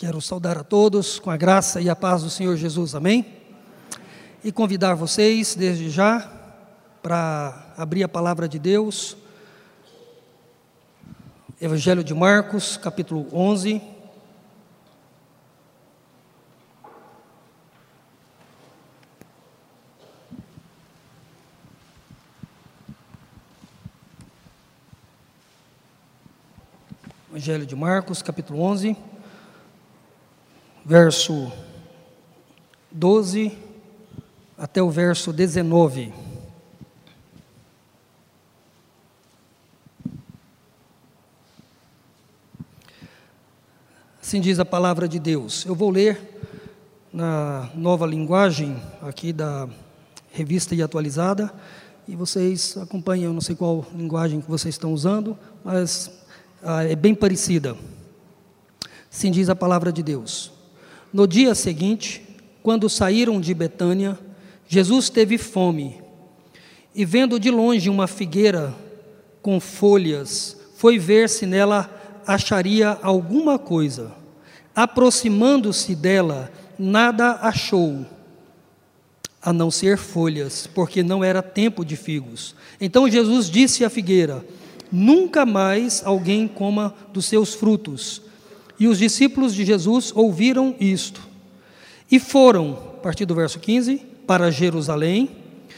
Quero saudar a todos com a graça e a paz do Senhor Jesus, amém? E convidar vocês, desde já, para abrir a palavra de Deus, Evangelho de Marcos, capítulo 11. Evangelho de Marcos, capítulo 11, verso 12 até o verso 19. Assim diz a palavra de Deus. Eu vou ler na nova linguagem aqui da revista e atualizada, e vocês acompanham, não sei qual linguagem que vocês estão usando, mas ah, é bem parecida. Assim diz a palavra de Deus. No dia seguinte, quando saíram de Betânia, Jesus teve fome e, vendo de longe uma figueira com folhas, foi ver se nela acharia alguma coisa. Aproximando-se dela, nada achou, a não ser folhas, porque não era tempo de figos. Então Jesus disse à figueira: nunca mais alguém coma dos seus frutos. E os discípulos de Jesus ouviram isto. E foram, a partir do verso 15, para Jerusalém.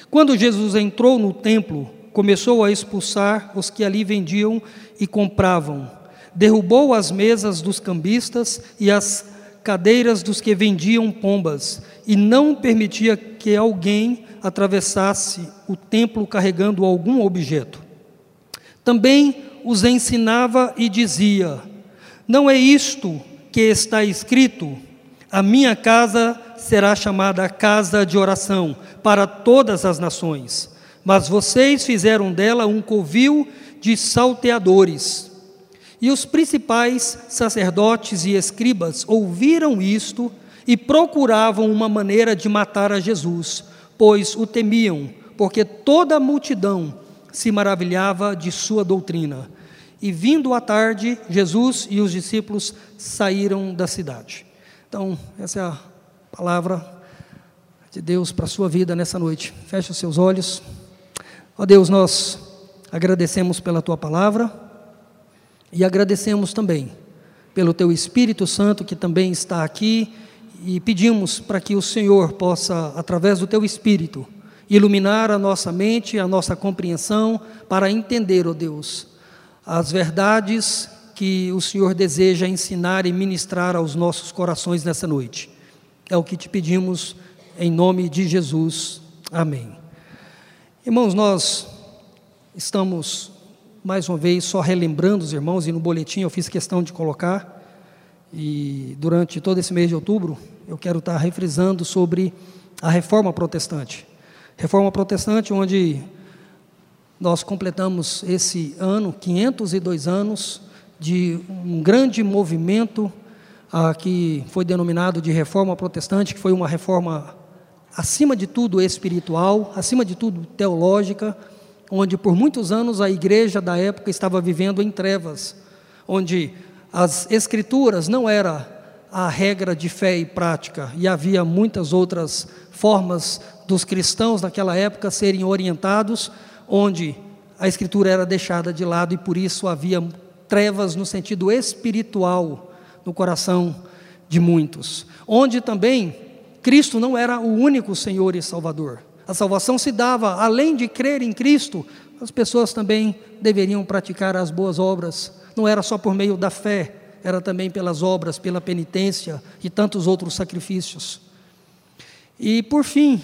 Quando Jesus entrou no templo, começou a expulsar os que ali vendiam e compravam. Derrubou as mesas dos cambistas e as cadeiras dos que vendiam pombas, e não permitia que alguém atravessasse o templo carregando algum objeto. Também os ensinava e dizia: Não é isto que está escrito: A minha casa será chamada casa de oração para todas as nações. Mas vocês fizeram dela um covil de salteadores. E os principais sacerdotes e escribas ouviram isto e procuravam uma maneira de matar a Jesus, pois o temiam, porque toda a multidão se maravilhava de sua doutrina. E vindo à tarde, Jesus e os discípulos saíram da cidade. Então, essa é a palavra de Deus para a sua vida nessa noite. Feche os seus olhos. Ó Deus, nós agradecemos pela tua palavra e agradecemos também pelo teu Espírito Santo que também está aqui e pedimos para que o Senhor possa, através do teu Espírito, iluminar a nossa mente, a nossa compreensão, para entender, ó Deus, as verdades que o Senhor deseja ensinar e ministrar aos nossos corações nessa noite. É o que te pedimos em nome de Jesus. Amém. Irmãos, nós estamos mais uma vez só relembrando os irmãos e no boletim eu fiz questão de colocar e durante todo esse mês de outubro eu quero estar refrisando sobre a reforma protestante. Reforma Protestante, onde nós completamos esse ano, 502 anos, de um grande movimento ah, que foi denominado de Reforma Protestante, que foi uma reforma, acima de tudo, espiritual, acima de tudo, teológica, onde por muitos anos a igreja da época estava vivendo em trevas, onde as escrituras não era a regra de fé e prática, e havia muitas outras formas dos cristãos naquela época serem orientados, onde a escritura era deixada de lado e por isso havia trevas no sentido espiritual no coração de muitos. Onde também Cristo não era o único Senhor e Salvador. A salvação se dava, além de crer em Cristo, as pessoas também deveriam praticar as boas obras. Não era só por meio da fé, era também pelas obras, pela penitência e tantos outros sacrifícios. E por fim,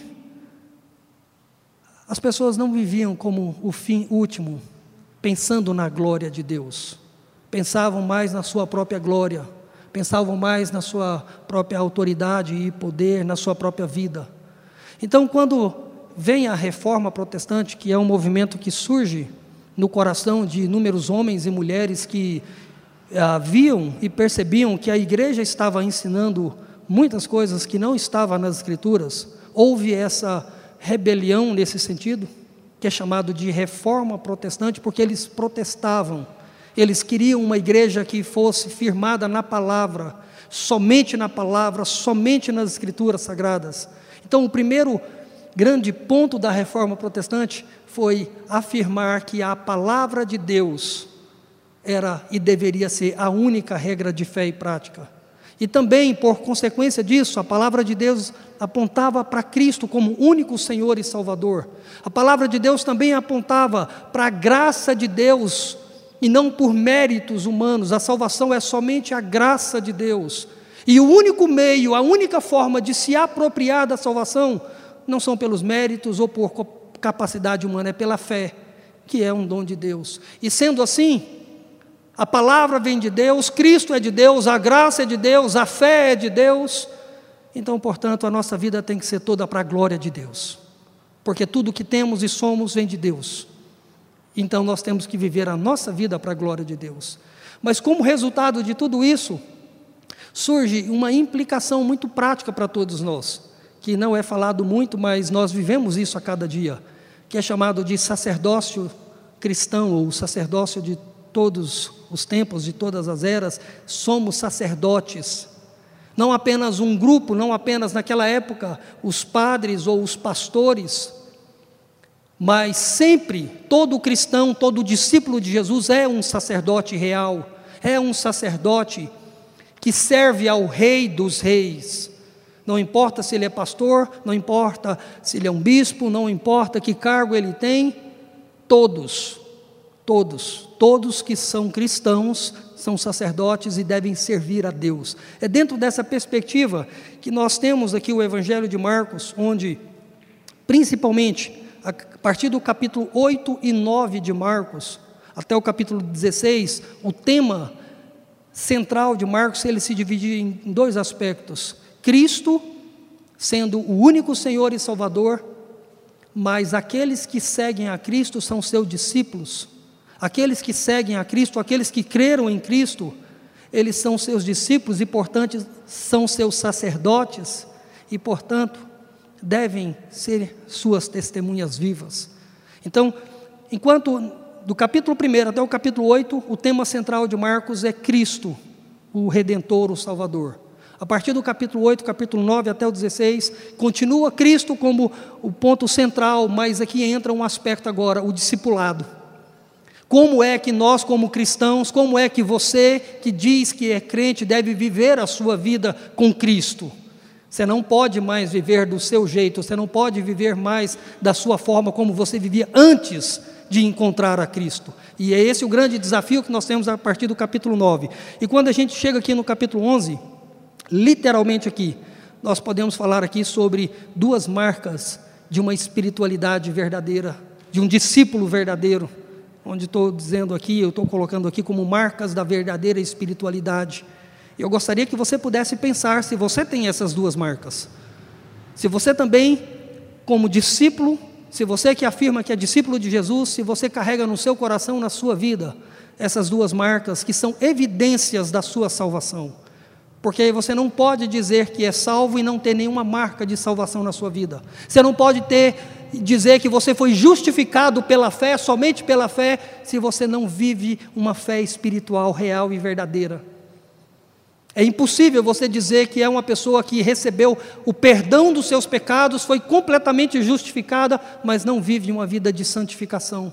as pessoas não viviam como o fim último, pensando na glória de Deus. Pensavam mais na sua própria glória, pensavam mais na sua própria autoridade e poder, na sua própria vida. Então, quando vem a reforma protestante, que é um movimento que surge no coração de inúmeros homens e mulheres que ah, viam e percebiam que a igreja estava ensinando muitas coisas que não estavam nas Escrituras, houve essa rebelião nesse sentido, que é chamado de reforma protestante, porque eles protestavam, eles queriam uma igreja que fosse firmada na palavra, somente na palavra, somente nas escrituras sagradas. Então, o primeiro grande ponto da reforma protestante foi afirmar que a palavra de Deus era e deveria ser a única regra de fé e prática. E também, por consequência disso, a palavra de Deus apontava para Cristo como único Senhor e Salvador. A palavra de Deus também apontava para a graça de Deus e não por méritos humanos. A salvação é somente a graça de Deus. E o único meio, a única forma de se apropriar da salvação não são pelos méritos ou por capacidade humana, é pela fé, que é um dom de Deus. E sendo assim, a palavra vem de Deus, Cristo é de Deus, a graça é de Deus, a fé é de Deus. Então, portanto, a nossa vida tem que ser toda para a glória de Deus, porque tudo que temos e somos vem de Deus. Então, nós temos que viver a nossa vida para a glória de Deus. Mas, como resultado de tudo isso, surge uma implicação muito prática para todos nós, que não é falado muito, mas nós vivemos isso a cada dia, que é chamado de sacerdócio cristão, ou sacerdócio de todos os tempos, de todas as eras, somos sacerdotes. Não apenas um grupo, não apenas naquela época os padres ou os pastores, mas sempre todo cristão, todo discípulo de Jesus é um sacerdote real, é um sacerdote que serve ao Rei dos Reis. Não importa se ele é pastor, não importa se ele é um bispo, não importa que cargo ele tem, todos, todos, todos que são cristãos são sacerdotes e devem servir a Deus. É dentro dessa perspectiva que nós temos aqui o Evangelho de Marcos, onde, principalmente, a partir do capítulo 8 e 9 de Marcos, até o capítulo 16, o tema central de Marcos ele se divide em dois aspectos: Cristo sendo o único Senhor e Salvador, mas aqueles que seguem a Cristo são seus discípulos. Aqueles que seguem a Cristo, aqueles que creram em Cristo, eles são seus discípulos e, portanto, são seus sacerdotes e, portanto, devem ser suas testemunhas vivas. Então, enquanto do capítulo 1 até o capítulo 8, o tema central de Marcos é Cristo, o Redentor, o Salvador. A partir do capítulo 8, capítulo 9 até o 16, continua Cristo como o ponto central, mas aqui entra um aspecto agora, o discipulado. Como é que nós, como cristãos, como é que você que diz que é crente deve viver a sua vida com Cristo? Você não pode mais viver do seu jeito, você não pode viver mais da sua forma como você vivia antes de encontrar a Cristo. E é esse o grande desafio que nós temos a partir do capítulo 9. E quando a gente chega aqui no capítulo 11, literalmente aqui, nós podemos falar aqui sobre duas marcas de uma espiritualidade verdadeira, de um discípulo verdadeiro onde estou dizendo aqui, eu estou colocando aqui como marcas da verdadeira espiritualidade. Eu gostaria que você pudesse pensar se você tem essas duas marcas. Se você também, como discípulo, se você que afirma que é discípulo de Jesus, se você carrega no seu coração, na sua vida, essas duas marcas que são evidências da sua salvação. Porque você não pode dizer que é salvo e não ter nenhuma marca de salvação na sua vida. Você não pode ter dizer que você foi justificado pela fé, somente pela fé, se você não vive uma fé espiritual real e verdadeira. É impossível você dizer que é uma pessoa que recebeu o perdão dos seus pecados, foi completamente justificada, mas não vive uma vida de santificação,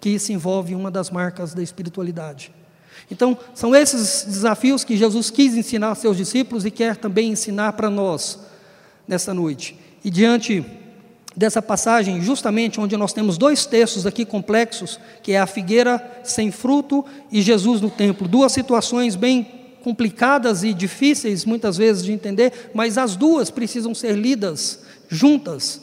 que isso envolve uma das marcas da espiritualidade. Então, são esses desafios que Jesus quis ensinar aos seus discípulos e quer também ensinar para nós nessa noite. E diante dessa passagem, justamente onde nós temos dois textos aqui complexos, que é a figueira sem fruto e Jesus no templo. Duas situações bem complicadas e difíceis muitas vezes de entender, mas as duas precisam ser lidas juntas.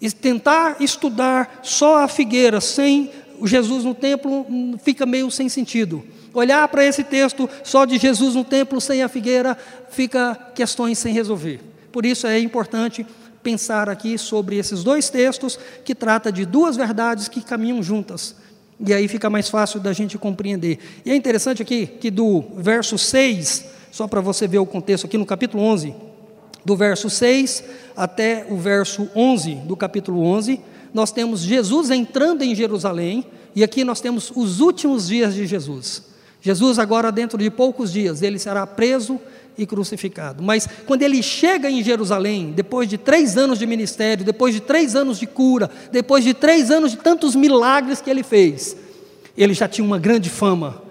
E tentar estudar só a figueira sem Jesus no templo hum, fica meio sem sentido. Olhar para esse texto só de Jesus no templo sem a figueira fica questões sem resolver. Por isso é importante pensar aqui sobre esses dois textos que trata de duas verdades que caminham juntas. E aí fica mais fácil da gente compreender. E é interessante aqui que do verso 6, só para você ver o contexto aqui no capítulo 11, do verso 6 até o verso 11 do capítulo 11, nós temos Jesus entrando em Jerusalém, e aqui nós temos os últimos dias de Jesus. Jesus agora dentro de poucos dias, ele será preso e crucificado. Mas quando ele chega em Jerusalém, depois de três anos de ministério, depois de três anos de cura, depois de três anos de tantos milagres que ele fez, ele já tinha uma grande fama.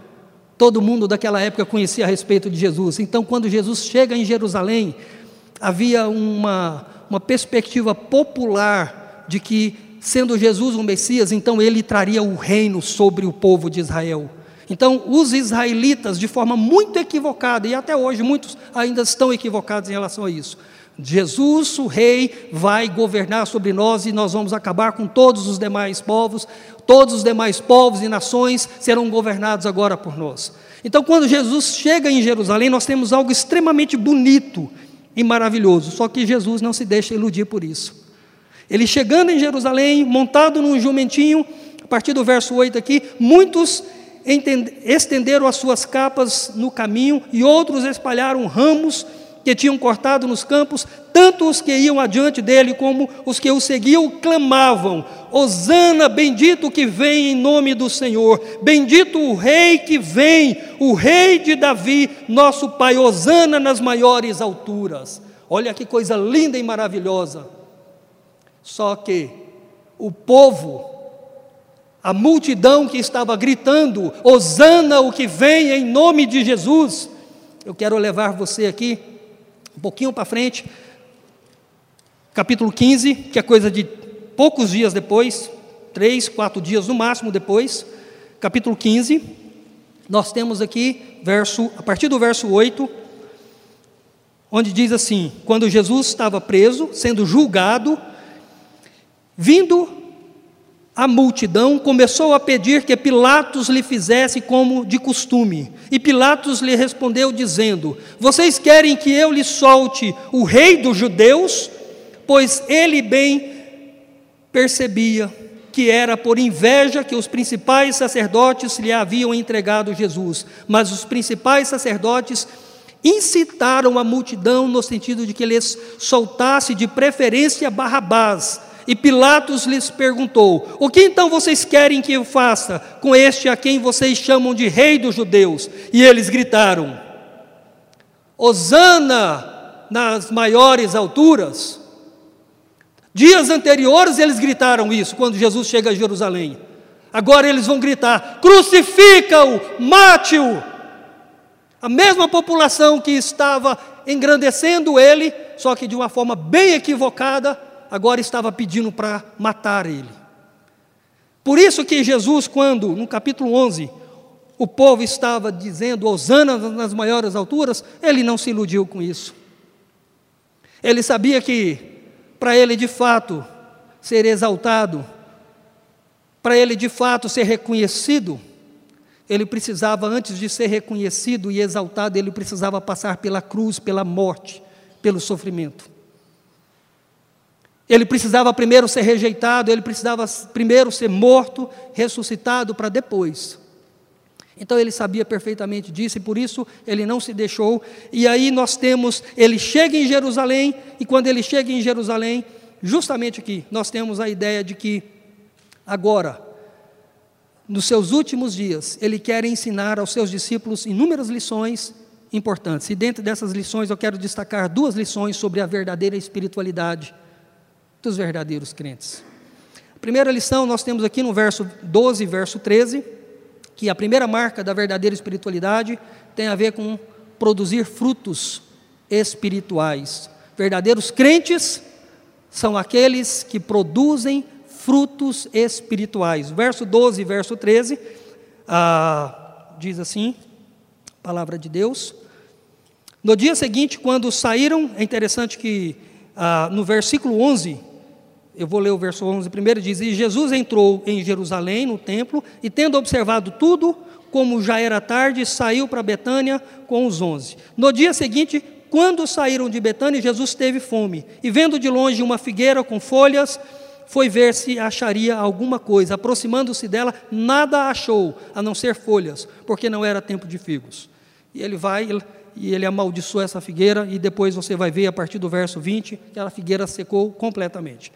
Todo mundo daquela época conhecia a respeito de Jesus. Então, quando Jesus chega em Jerusalém, havia uma, uma perspectiva popular de que, sendo Jesus um Messias, então ele traria o reino sobre o povo de Israel. Então, os israelitas, de forma muito equivocada, e até hoje muitos ainda estão equivocados em relação a isso. Jesus, o Rei, vai governar sobre nós e nós vamos acabar com todos os demais povos, todos os demais povos e nações serão governados agora por nós. Então, quando Jesus chega em Jerusalém, nós temos algo extremamente bonito e maravilhoso, só que Jesus não se deixa iludir por isso. Ele chegando em Jerusalém, montado num jumentinho, a partir do verso 8 aqui, muitos estenderam as suas capas no caminho e outros espalharam ramos que tinham cortado nos campos, tanto os que iam adiante dele como os que o seguiam clamavam: Hosana, bendito que vem em nome do Senhor, bendito o rei que vem, o rei de Davi, nosso pai, Hosana nas maiores alturas. Olha que coisa linda e maravilhosa. Só que o povo a multidão que estava gritando: Hosana, o que vem em nome de Jesus. Eu quero levar você aqui, um pouquinho para frente, capítulo 15, que é coisa de poucos dias depois, três, quatro dias no máximo depois, capítulo 15, nós temos aqui, verso, a partir do verso 8, onde diz assim: Quando Jesus estava preso, sendo julgado, vindo a multidão começou a pedir que Pilatos lhe fizesse como de costume. E Pilatos lhe respondeu, dizendo: Vocês querem que eu lhe solte o rei dos judeus? Pois ele bem percebia que era por inveja que os principais sacerdotes lhe haviam entregado Jesus. Mas os principais sacerdotes incitaram a multidão no sentido de que lhes soltasse de preferência Barrabás e Pilatos lhes perguntou: O que então vocês querem que eu faça com este a quem vocês chamam de rei dos judeus? E eles gritaram: Hosana nas maiores alturas. Dias anteriores eles gritaram isso, quando Jesus chega a Jerusalém. Agora eles vão gritar: crucifica-o, mate-o. A mesma população que estava engrandecendo ele, só que de uma forma bem equivocada, agora estava pedindo para matar ele. Por isso que Jesus, quando no capítulo 11, o povo estava dizendo Osana nas maiores alturas, ele não se iludiu com isso. Ele sabia que para ele de fato ser exaltado, para ele de fato ser reconhecido, ele precisava, antes de ser reconhecido e exaltado, ele precisava passar pela cruz, pela morte, pelo sofrimento. Ele precisava primeiro ser rejeitado, ele precisava primeiro ser morto, ressuscitado para depois. Então ele sabia perfeitamente disso e por isso ele não se deixou. E aí nós temos, ele chega em Jerusalém, e quando ele chega em Jerusalém, justamente aqui, nós temos a ideia de que agora, nos seus últimos dias, ele quer ensinar aos seus discípulos inúmeras lições importantes. E dentro dessas lições eu quero destacar duas lições sobre a verdadeira espiritualidade dos verdadeiros crentes. A primeira lição nós temos aqui no verso 12, verso 13, que a primeira marca da verdadeira espiritualidade tem a ver com produzir frutos espirituais. Verdadeiros crentes são aqueles que produzem frutos espirituais. Verso 12 e verso 13 ah, diz assim: palavra de Deus. No dia seguinte, quando saíram, é interessante que ah, no versículo 11 eu vou ler o verso 11 primeiro, diz: E Jesus entrou em Jerusalém, no templo, e tendo observado tudo, como já era tarde, saiu para Betânia com os onze. No dia seguinte, quando saíram de Betânia, Jesus teve fome, e vendo de longe uma figueira com folhas, foi ver se acharia alguma coisa. Aproximando-se dela, nada achou, a não ser folhas, porque não era tempo de figos. E ele vai e ele amaldiçoou essa figueira, e depois você vai ver a partir do verso 20, que a figueira secou completamente.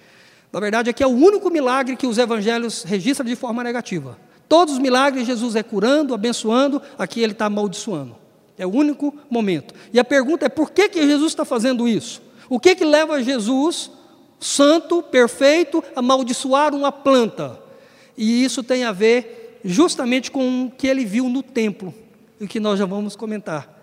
Na verdade, aqui é o único milagre que os evangelhos registram de forma negativa. Todos os milagres Jesus é curando, abençoando, aqui ele está amaldiçoando. É o único momento. E a pergunta é por que, que Jesus está fazendo isso? O que, que leva Jesus, santo, perfeito, a amaldiçoar uma planta? E isso tem a ver justamente com o que ele viu no templo, e que nós já vamos comentar.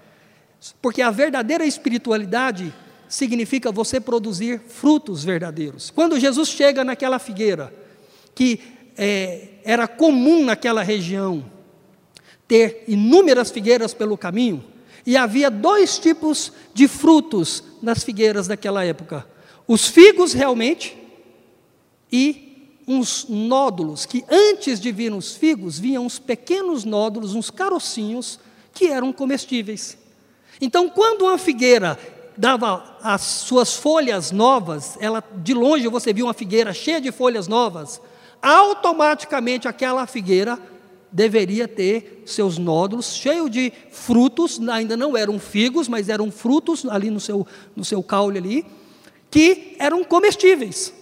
Porque a verdadeira espiritualidade significa você produzir frutos verdadeiros. Quando Jesus chega naquela figueira, que é, era comum naquela região ter inúmeras figueiras pelo caminho, e havia dois tipos de frutos nas figueiras daquela época: os figos realmente e uns nódulos, que antes de vir os figos, vinham uns pequenos nódulos, uns carocinhos, que eram comestíveis. Então, quando uma figueira dava as suas folhas novas, ela de longe você viu uma figueira cheia de folhas novas, automaticamente aquela figueira deveria ter seus nódulos cheios de frutos, ainda não eram figos, mas eram frutos ali no seu, no seu caule ali, que eram comestíveis.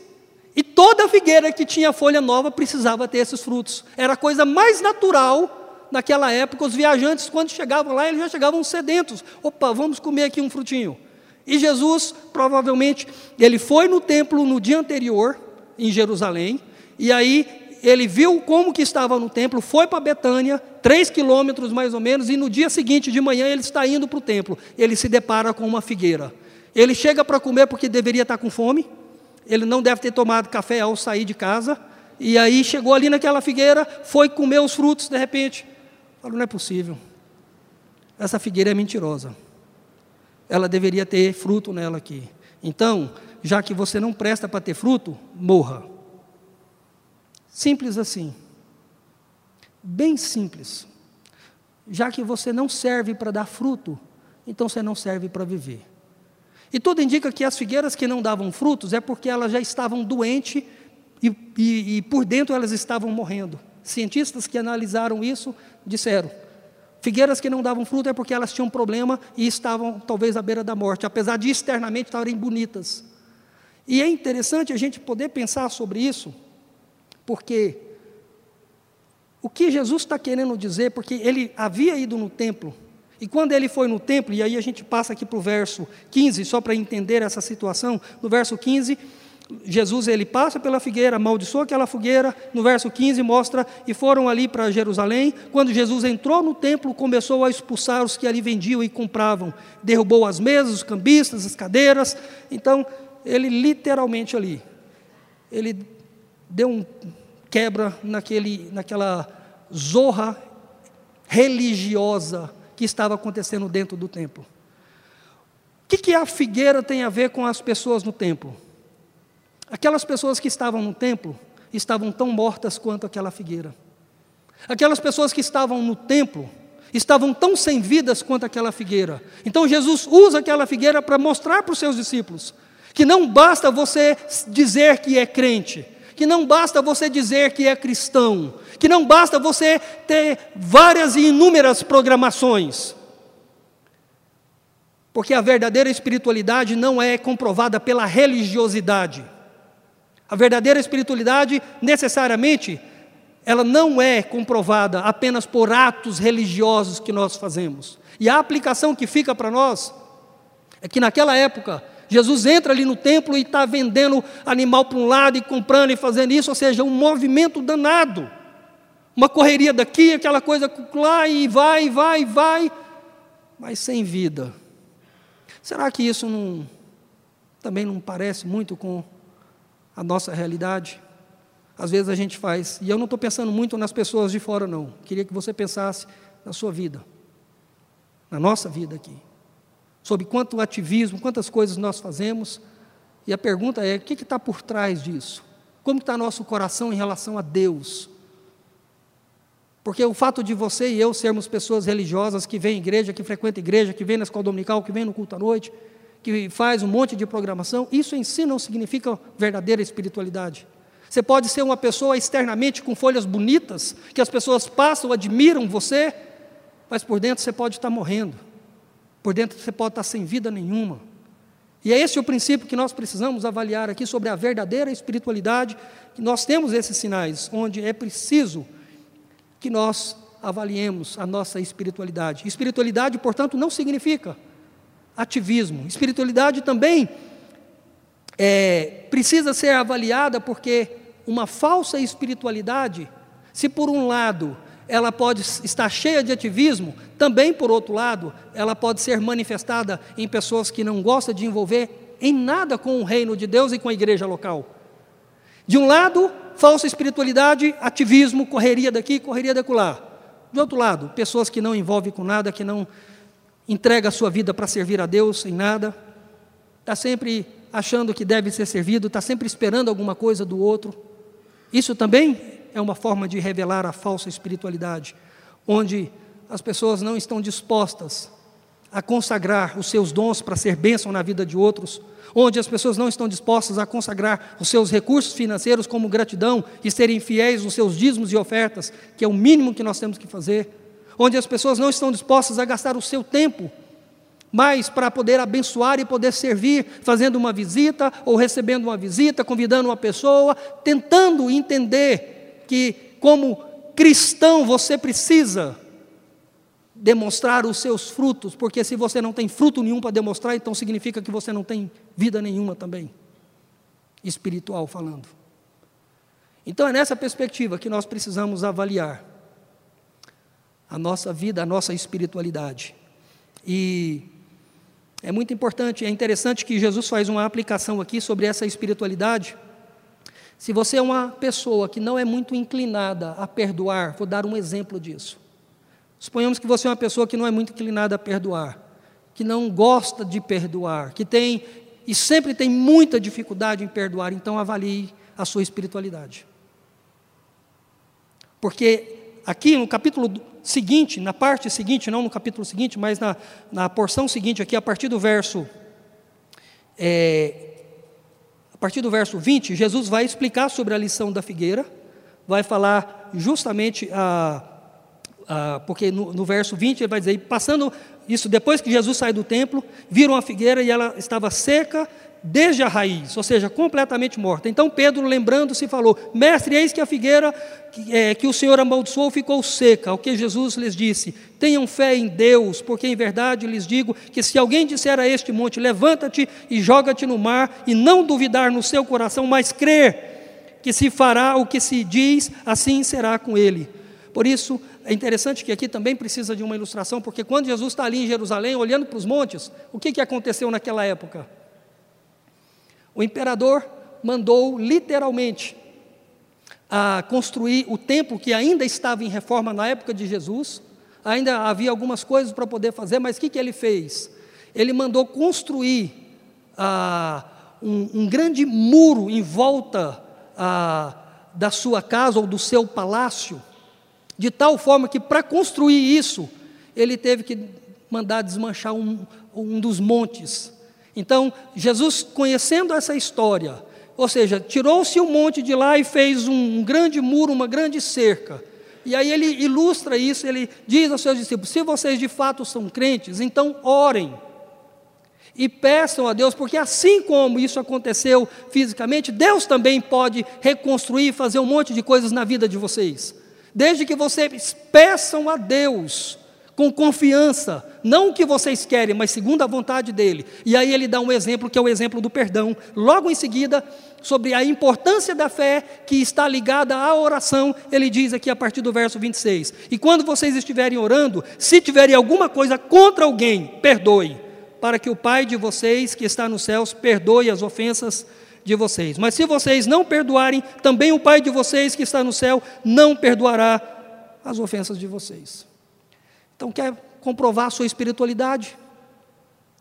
E toda figueira que tinha folha nova precisava ter esses frutos. Era a coisa mais natural naquela época. Os viajantes, quando chegavam lá, eles já chegavam sedentos. Opa, vamos comer aqui um frutinho. E Jesus, provavelmente, ele foi no templo no dia anterior, em Jerusalém, e aí ele viu como que estava no templo, foi para Betânia, três quilômetros mais ou menos, e no dia seguinte de manhã ele está indo para o templo. Ele se depara com uma figueira. Ele chega para comer porque deveria estar com fome, ele não deve ter tomado café ao sair de casa, e aí chegou ali naquela figueira, foi comer os frutos, de repente, falou: não é possível, essa figueira é mentirosa ela deveria ter fruto nela aqui. Então, já que você não presta para ter fruto, morra. Simples assim. Bem simples. Já que você não serve para dar fruto, então você não serve para viver. E tudo indica que as figueiras que não davam frutos é porque elas já estavam doentes e, e, e por dentro elas estavam morrendo. Cientistas que analisaram isso disseram: Figueiras que não davam fruto é porque elas tinham problema e estavam talvez à beira da morte, apesar de externamente estarem bonitas. E é interessante a gente poder pensar sobre isso, porque o que Jesus está querendo dizer, porque ele havia ido no templo, e quando ele foi no templo, e aí a gente passa aqui para o verso 15, só para entender essa situação, no verso 15, Jesus ele passa pela figueira, amaldiçoa aquela fogueira, no verso 15 mostra, e foram ali para Jerusalém. Quando Jesus entrou no templo, começou a expulsar os que ali vendiam e compravam, derrubou as mesas, os cambistas, as cadeiras. Então, ele literalmente ali, ele deu um quebra naquele, naquela zorra religiosa que estava acontecendo dentro do templo. O que, que a figueira tem a ver com as pessoas no templo? Aquelas pessoas que estavam no templo estavam tão mortas quanto aquela figueira. Aquelas pessoas que estavam no templo estavam tão sem vidas quanto aquela figueira. Então Jesus usa aquela figueira para mostrar para os seus discípulos que não basta você dizer que é crente, que não basta você dizer que é cristão, que não basta você ter várias e inúmeras programações. Porque a verdadeira espiritualidade não é comprovada pela religiosidade. A verdadeira espiritualidade, necessariamente, ela não é comprovada apenas por atos religiosos que nós fazemos. E a aplicação que fica para nós é que naquela época, Jesus entra ali no templo e está vendendo animal para um lado e comprando e fazendo isso, ou seja, um movimento danado. Uma correria daqui, aquela coisa lá e vai, vai, vai, mas sem vida. Será que isso não, também não parece muito com a nossa realidade. Às vezes a gente faz, e eu não estou pensando muito nas pessoas de fora, não. Queria que você pensasse na sua vida, na nossa vida aqui, sobre quanto ativismo, quantas coisas nós fazemos. E a pergunta é: o que está por trás disso? Como está nosso coração em relação a Deus? Porque o fato de você e eu sermos pessoas religiosas que vêm à igreja, que frequentam igreja, que vêm na escola dominical, que vêm no culto à noite, que faz um monte de programação, isso em si não significa verdadeira espiritualidade. Você pode ser uma pessoa externamente com folhas bonitas, que as pessoas passam, admiram você, mas por dentro você pode estar morrendo, por dentro você pode estar sem vida nenhuma. E é esse o princípio que nós precisamos avaliar aqui sobre a verdadeira espiritualidade, que nós temos esses sinais, onde é preciso que nós avaliemos a nossa espiritualidade. Espiritualidade, portanto, não significa ativismo. Espiritualidade também é, precisa ser avaliada porque uma falsa espiritualidade, se por um lado ela pode estar cheia de ativismo, também por outro lado, ela pode ser manifestada em pessoas que não gostam de envolver em nada com o reino de Deus e com a igreja local. De um lado, falsa espiritualidade, ativismo, correria daqui, correria daquela. De outro lado, pessoas que não envolvem com nada, que não entrega a sua vida para servir a Deus em nada, está sempre achando que deve ser servido, está sempre esperando alguma coisa do outro. Isso também é uma forma de revelar a falsa espiritualidade, onde as pessoas não estão dispostas a consagrar os seus dons para ser bênção na vida de outros, onde as pessoas não estão dispostas a consagrar os seus recursos financeiros como gratidão e serem fiéis nos seus dízimos e ofertas, que é o mínimo que nós temos que fazer, onde as pessoas não estão dispostas a gastar o seu tempo mais para poder abençoar e poder servir, fazendo uma visita ou recebendo uma visita, convidando uma pessoa, tentando entender que, como cristão, você precisa demonstrar os seus frutos, porque se você não tem fruto nenhum para demonstrar, então significa que você não tem vida nenhuma também, espiritual falando. Então é nessa perspectiva que nós precisamos avaliar a nossa vida, a nossa espiritualidade. E é muito importante, é interessante que Jesus faz uma aplicação aqui sobre essa espiritualidade. Se você é uma pessoa que não é muito inclinada a perdoar, vou dar um exemplo disso. Suponhamos que você é uma pessoa que não é muito inclinada a perdoar, que não gosta de perdoar, que tem e sempre tem muita dificuldade em perdoar, então avalie a sua espiritualidade. Porque aqui no capítulo seguinte, na parte seguinte, não no capítulo seguinte, mas na, na porção seguinte, aqui a partir do verso. É, a partir do verso 20, Jesus vai explicar sobre a lição da figueira, vai falar justamente a porque no, no, verso 20 ele vai dizer: passando isso, depois que Jesus sai do templo, viram a figueira e ela estava seca desde a raiz, ou seja, completamente morta. Então Pedro, lembrando-se, falou: Mestre, eis que a figueira que, é, que o Senhor amaldiçoou ficou seca. Ao que Jesus lhes disse: Tenham fé em Deus, porque em verdade lhes digo que se alguém disser a este monte: Levanta-te e joga-te no mar, e não duvidar no seu coração, mas crer que se fará o que se diz, assim será com ele. Por isso, é interessante que aqui também precisa de uma ilustração, porque quando Jesus está ali em Jerusalém, olhando para os montes, o que, que aconteceu naquela época? O imperador mandou literalmente a construir o templo que ainda estava em reforma na época de Jesus, ainda havia algumas coisas para poder fazer, mas o que, que ele fez? Ele mandou construir ah, um, um, grande muro em volta ah, da sua casa ou do seu palácio, de tal forma que, para construir isso, ele teve que mandar desmanchar um, um dos montes. Então, Jesus, conhecendo essa história, ou seja, tirou-se um monte de lá e fez um, um grande muro, uma grande cerca. E aí ele ilustra isso, ele diz aos seus discípulos: se vocês de fato são crentes, então orem e peçam a Deus, porque assim como isso aconteceu fisicamente, Deus também pode reconstruir e fazer um monte de coisas na vida de vocês desde que vocês peçam a Deus com confiança, não o que vocês querem, mas segundo a vontade dele. E aí ele dá um exemplo que é o exemplo do perdão. Logo em seguida, sobre a importância da fé que está ligada à oração, ele diz aqui a partir do verso 26. E quando vocês estiverem orando, se tiverem alguma coisa contra alguém, perdoe, para que o Pai de vocês que está nos céus perdoe as ofensas de vocês. Mas se vocês não perdoarem, também o Pai de vocês que está no céu não perdoará as ofensas de vocês. Então, quer comprovar a sua espiritualidade?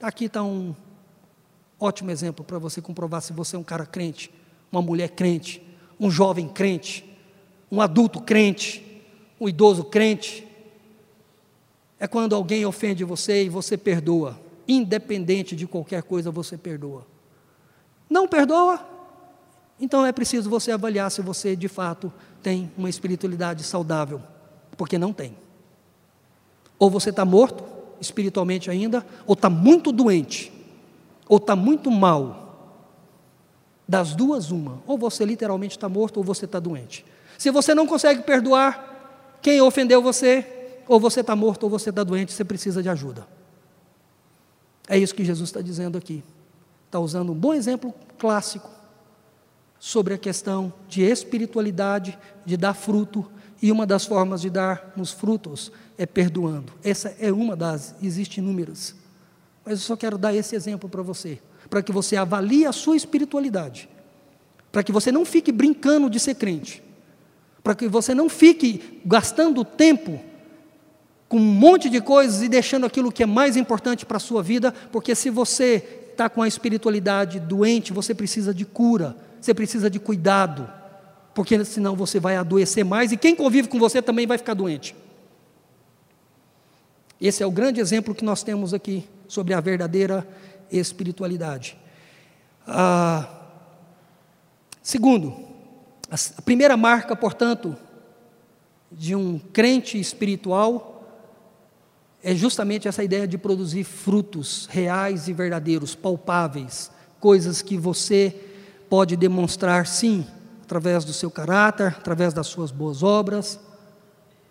Aqui está um ótimo exemplo para você comprovar se você é um cara crente, uma mulher crente, um jovem crente, um adulto crente, um idoso crente. É quando alguém ofende você e você perdoa, independente de qualquer coisa, você perdoa. Não perdoa? Então é preciso você avaliar se você de fato tem uma espiritualidade saudável, porque não tem. Ou você está morto espiritualmente ainda, ou está muito doente, ou está muito mal. Das duas, uma. Ou você literalmente está morto, ou você está doente. Se você não consegue perdoar, quem ofendeu você, ou você está morto ou você está doente, você precisa de ajuda. É isso que Jesus está dizendo aqui. Está usando um bom exemplo clássico sobre a questão de espiritualidade, de dar fruto, e uma das formas de dar nos frutos é perdoando. Essa é uma das, existem inúmeras. Mas eu só quero dar esse exemplo para você, para que você avalie a sua espiritualidade, para que você não fique brincando de ser crente, para que você não fique gastando tempo com um monte de coisas e deixando aquilo que é mais importante para a sua vida, porque se você está com a espiritualidade doente, você precisa de cura, você precisa de cuidado, porque senão você vai adoecer mais e quem convive com você também vai ficar doente. Esse é o grande exemplo que nós temos aqui sobre a verdadeira espiritualidade. Ah, segundo, a primeira marca, portanto, de um crente espiritual é justamente essa ideia de produzir frutos reais e verdadeiros, palpáveis, coisas que você pode demonstrar, sim, através do seu caráter, através das suas boas obras,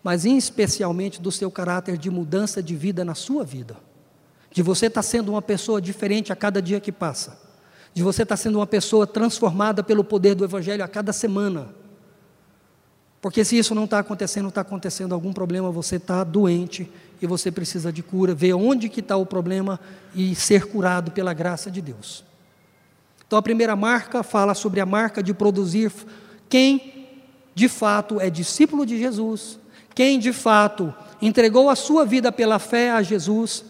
mas especialmente do seu caráter de mudança de vida na sua vida. De você estar sendo uma pessoa diferente a cada dia que passa. De você estar sendo uma pessoa transformada pelo poder do Evangelho a cada semana. Porque se isso não está acontecendo, está acontecendo algum problema, você está doente e você precisa de cura, ver onde que está o problema e ser curado pela graça de Deus. Então a primeira marca fala sobre a marca de produzir quem de fato é discípulo de Jesus, quem de fato entregou a sua vida pela fé a Jesus,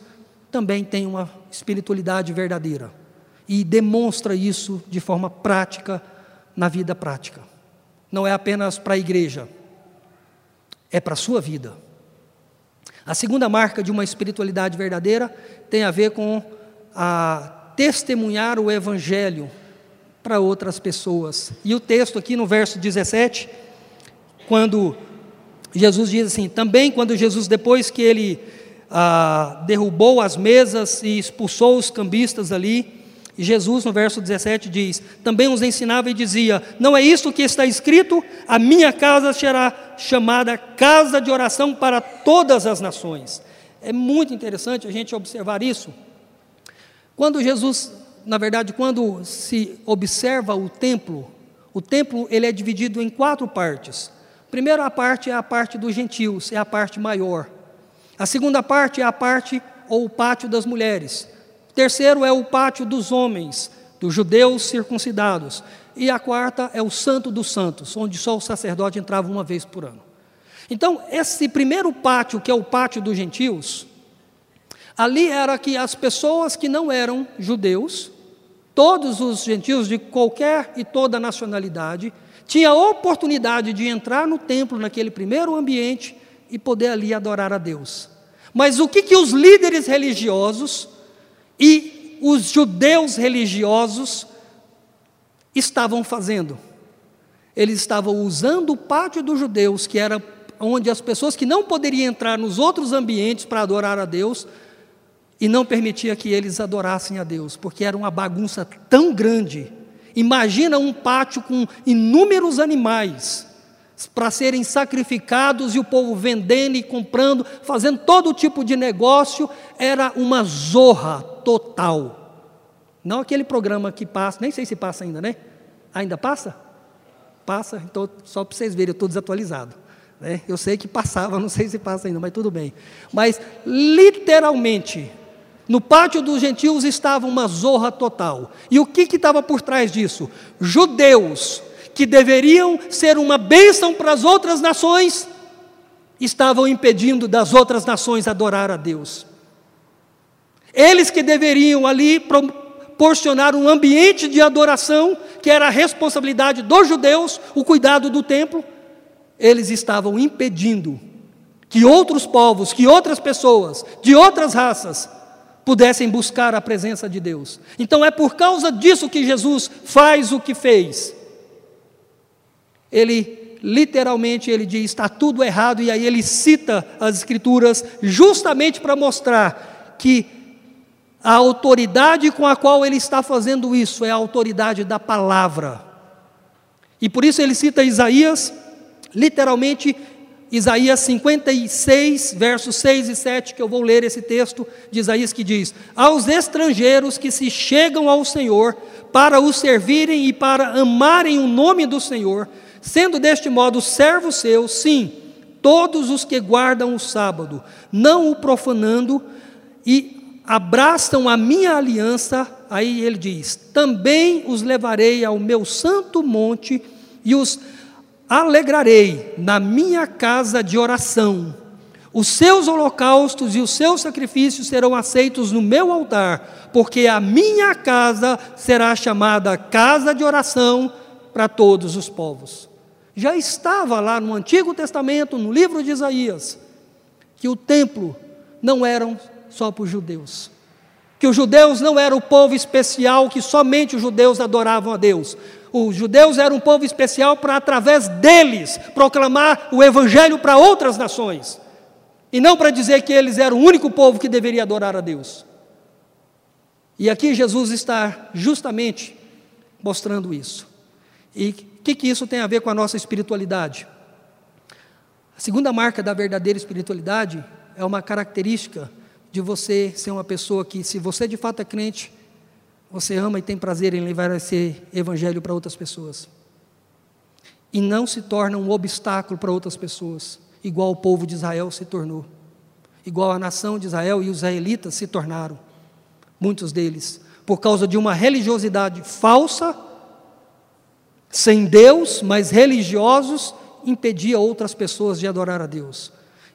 também tem uma espiritualidade verdadeira e demonstra isso de forma prática na vida prática. Não é apenas para a igreja, é para a sua vida. A segunda marca de uma espiritualidade verdadeira tem a ver com a testemunhar o evangelho para outras pessoas. E o texto aqui no verso 17, quando Jesus diz assim: também quando Jesus, depois que ele ah, derrubou as mesas e expulsou os cambistas ali, Jesus, no verso 17, diz: Também os ensinava e dizia: Não é isso que está escrito? A minha casa será chamada casa de oração para todas as nações. É muito interessante a gente observar isso. Quando Jesus, na verdade, quando se observa o templo, o templo ele é dividido em quatro partes. A primeira parte é a parte dos gentios, é a parte maior. A segunda parte é a parte ou o pátio das mulheres. Terceiro é o pátio dos homens, dos judeus circuncidados. E a quarta é o Santo dos Santos, onde só o sacerdote entrava uma vez por ano. Então, esse primeiro pátio, que é o pátio dos gentios, ali era que as pessoas que não eram judeus, todos os gentios de qualquer e toda nacionalidade, tinham a oportunidade de entrar no templo, naquele primeiro ambiente, e poder ali adorar a Deus. Mas o que, que os líderes religiosos e os judeus religiosos estavam fazendo. Eles estavam usando o pátio dos judeus, que era onde as pessoas que não poderiam entrar nos outros ambientes para adorar a Deus, e não permitia que eles adorassem a Deus, porque era uma bagunça tão grande. Imagina um pátio com inúmeros animais para serem sacrificados e o povo vendendo e comprando, fazendo todo tipo de negócio, era uma zorra total. Não aquele programa que passa, nem sei se passa ainda, né? Ainda passa? Passa, então só para vocês verem, eu estou desatualizado. Né? Eu sei que passava, não sei se passa ainda, mas tudo bem. Mas literalmente, no pátio dos gentios estava uma zorra total. E o que estava por trás disso? Judeus que deveriam ser uma bênção para as outras nações, estavam impedindo das outras nações adorar a Deus. Eles que deveriam ali proporcionar um ambiente de adoração, que era a responsabilidade dos judeus, o cuidado do templo, eles estavam impedindo que outros povos, que outras pessoas, de outras raças, pudessem buscar a presença de Deus. Então é por causa disso que Jesus faz o que fez ele literalmente ele diz está tudo errado e aí ele cita as escrituras justamente para mostrar que a autoridade com a qual ele está fazendo isso é a autoridade da palavra. E por isso ele cita Isaías, literalmente Isaías 56, versos 6 e 7, que eu vou ler esse texto de Isaías que diz: Aos estrangeiros que se chegam ao Senhor para o servirem e para amarem o nome do Senhor, sendo deste modo servos seus, sim, todos os que guardam o sábado, não o profanando e abraçam a minha aliança, aí ele diz: Também os levarei ao meu santo monte e os alegrarei na minha casa de oração. Os seus holocaustos e os seus sacrifícios serão aceitos no meu altar, porque a minha casa será chamada casa de oração para todos os povos. Já estava lá no Antigo Testamento, no livro de Isaías, que o templo não era só para os judeus. Que os judeus não eram o povo especial que somente os judeus adoravam a Deus os judeus eram um povo especial para, através deles, proclamar o evangelho para outras nações. E não para dizer que eles eram o único povo que deveria adorar a Deus. E aqui Jesus está justamente mostrando isso. E o que, que isso tem a ver com a nossa espiritualidade? A segunda marca da verdadeira espiritualidade é uma característica de você ser uma pessoa que, se você de fato é crente, você ama e tem prazer em levar esse evangelho para outras pessoas. E não se torna um obstáculo para outras pessoas, igual o povo de Israel se tornou. Igual a nação de Israel e os israelitas se tornaram, muitos deles, por causa de uma religiosidade falsa, sem Deus, mas religiosos, impedia outras pessoas de adorar a Deus.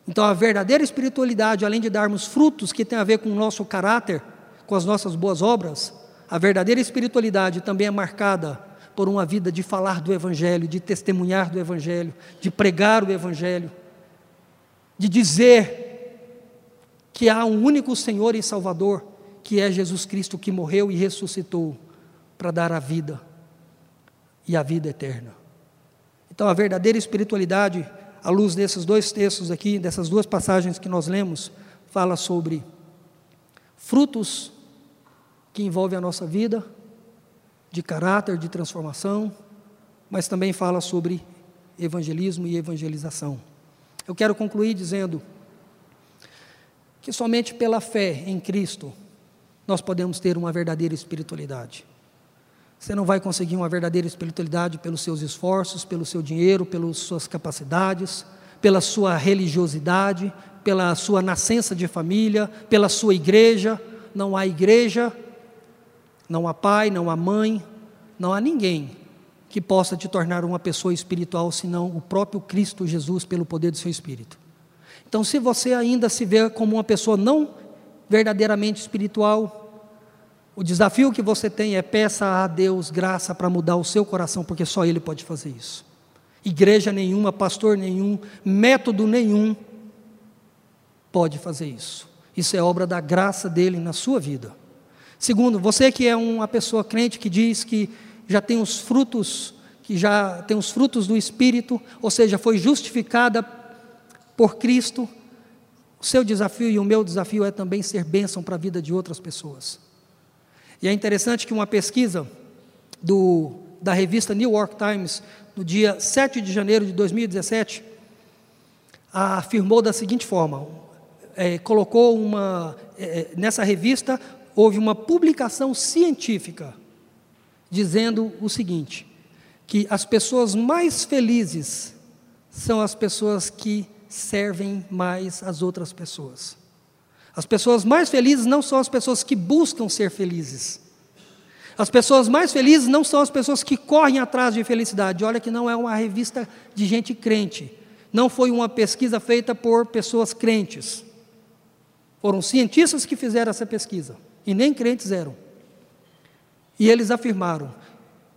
Então, a verdadeira espiritualidade, além de darmos frutos que têm a ver com o nosso caráter, com as nossas boas obras, a verdadeira espiritualidade também é marcada por uma vida de falar do Evangelho, de testemunhar do Evangelho, de pregar o Evangelho, de dizer que há um único Senhor e Salvador, que é Jesus Cristo que morreu e ressuscitou para dar a vida e a vida eterna. Então, a verdadeira espiritualidade, à luz desses dois textos aqui, dessas duas passagens que nós lemos, fala sobre frutos que envolve a nossa vida, de caráter, de transformação, mas também fala sobre evangelismo e evangelização. Eu quero concluir dizendo que somente pela fé em Cristo nós podemos ter uma verdadeira espiritualidade. Você não vai conseguir uma verdadeira espiritualidade pelos seus esforços, pelo seu dinheiro, pelas suas capacidades, pela sua religiosidade, pela sua nascença de família, pela sua igreja. Não há igreja não há pai, não há mãe, não há ninguém que possa te tornar uma pessoa espiritual senão o próprio Cristo Jesus pelo poder do seu espírito. Então, se você ainda se vê como uma pessoa não verdadeiramente espiritual, o desafio que você tem é peça a Deus graça para mudar o seu coração, porque só Ele pode fazer isso. Igreja nenhuma, pastor nenhum, método nenhum pode fazer isso. Isso é obra da graça dele na sua vida. Segundo, você que é uma pessoa crente que diz que já tem os frutos, que já tem os frutos do Espírito, ou seja, foi justificada por Cristo, o seu desafio e o meu desafio é também ser bênção para a vida de outras pessoas. E é interessante que uma pesquisa do, da revista New York Times, no dia 7 de janeiro de 2017, afirmou da seguinte forma: é, colocou uma, é, nessa revista houve uma publicação científica dizendo o seguinte: que as pessoas mais felizes são as pessoas que servem mais as outras pessoas. As pessoas mais felizes não são as pessoas que buscam ser felizes. As pessoas mais felizes não são as pessoas que correm atrás de felicidade. Olha que não é uma revista de gente crente. Não foi uma pesquisa feita por pessoas crentes. Foram cientistas que fizeram essa pesquisa e nem crentes eram. E eles afirmaram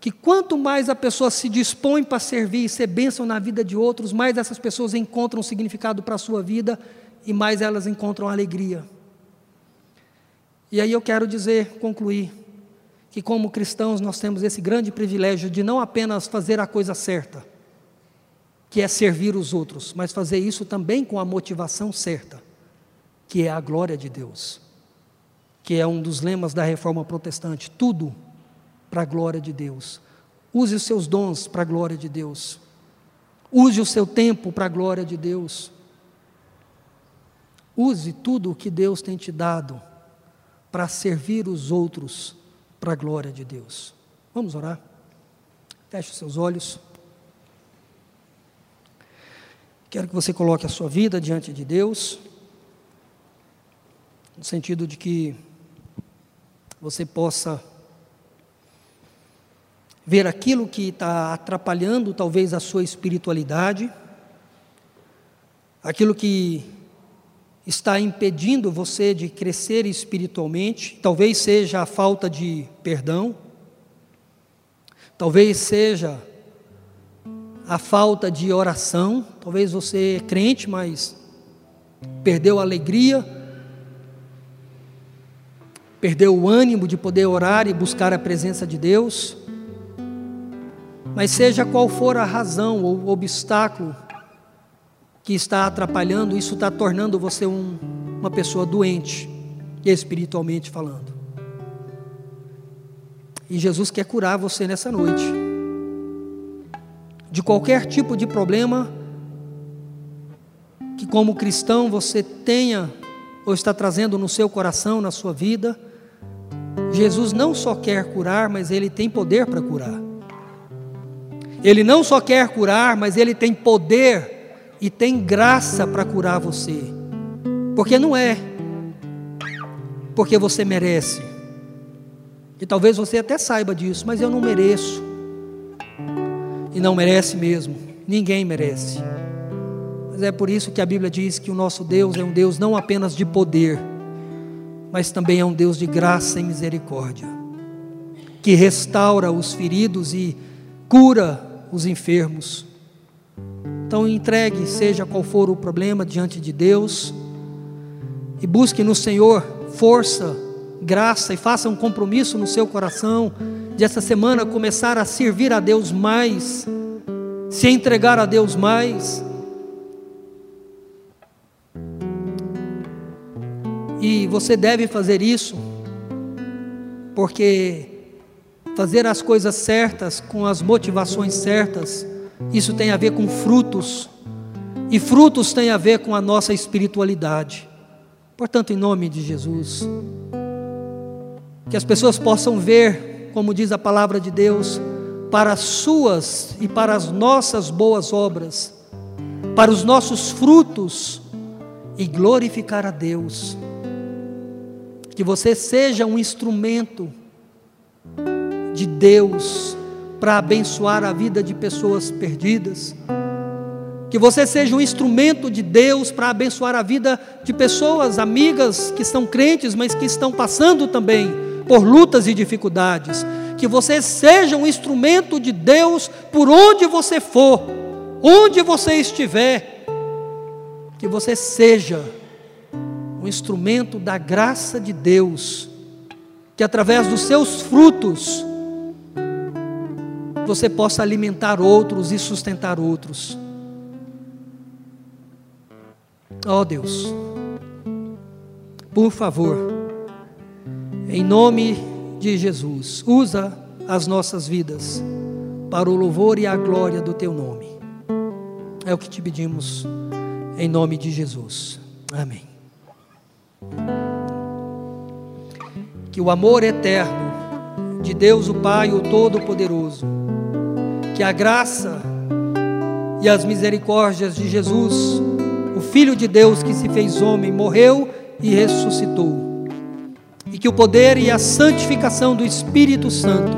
que quanto mais a pessoa se dispõe para servir e ser bênção na vida de outros, mais essas pessoas encontram significado para a sua vida e mais elas encontram alegria. E aí eu quero dizer, concluir, que como cristãos nós temos esse grande privilégio de não apenas fazer a coisa certa, que é servir os outros, mas fazer isso também com a motivação certa, que é a glória de Deus que é um dos lemas da reforma protestante: tudo para a glória de Deus. Use os seus dons para a glória de Deus. Use o seu tempo para a glória de Deus. Use tudo o que Deus tem te dado para servir os outros para a glória de Deus. Vamos orar? Feche os seus olhos. Quero que você coloque a sua vida diante de Deus, no sentido de que você possa ver aquilo que está atrapalhando talvez a sua espiritualidade, aquilo que está impedindo você de crescer espiritualmente, talvez seja a falta de perdão, talvez seja a falta de oração, talvez você é crente, mas perdeu a alegria, perdeu o ânimo de poder orar e buscar a presença de Deus. Mas seja qual for a razão ou obstáculo que está atrapalhando, isso está tornando você um, uma pessoa doente, espiritualmente falando. E Jesus quer curar você nessa noite. De qualquer tipo de problema que, como cristão, você tenha ou está trazendo no seu coração, na sua vida, Jesus não só quer curar, mas Ele tem poder para curar. Ele não só quer curar, mas Ele tem poder e tem graça para curar você. Porque não é porque você merece. E talvez você até saiba disso, mas eu não mereço. E não merece mesmo. Ninguém merece. Mas é por isso que a Bíblia diz que o nosso Deus é um Deus não apenas de poder, mas também é um Deus de graça e misericórdia, que restaura os feridos e cura os enfermos. Então entregue, seja qual for o problema diante de Deus, e busque no Senhor força, graça e faça um compromisso no seu coração de essa semana começar a servir a Deus mais, se entregar a Deus mais. E você deve fazer isso, porque fazer as coisas certas, com as motivações certas, isso tem a ver com frutos, e frutos tem a ver com a nossa espiritualidade. Portanto, em nome de Jesus, que as pessoas possam ver, como diz a palavra de Deus, para as suas e para as nossas boas obras, para os nossos frutos e glorificar a Deus. Que você seja um instrumento de Deus para abençoar a vida de pessoas perdidas. Que você seja um instrumento de Deus para abençoar a vida de pessoas amigas que são crentes, mas que estão passando também por lutas e dificuldades. Que você seja um instrumento de Deus por onde você for, onde você estiver. Que você seja um instrumento da graça de Deus, que através dos seus frutos, você possa alimentar outros e sustentar outros. Ó oh Deus, por favor, em nome de Jesus, usa as nossas vidas para o louvor e a glória do Teu nome. É o que te pedimos, em nome de Jesus. Amém. Que o amor eterno de Deus, o Pai, o Todo-Poderoso, que a graça e as misericórdias de Jesus, o Filho de Deus que se fez homem, morreu e ressuscitou, e que o poder e a santificação do Espírito Santo,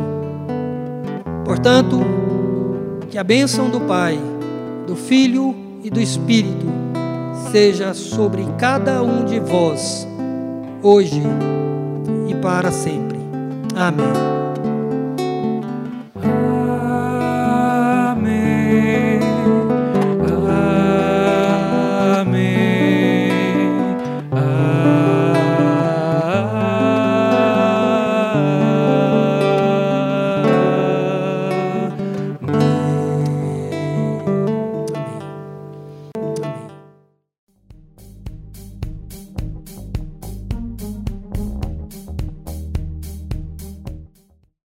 portanto, que a bênção do Pai, do Filho e do Espírito seja sobre cada um de vós, hoje para sempre. Amém.